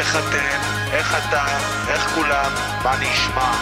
איך אתם? איך אתה? איך כולם? מה נשמע?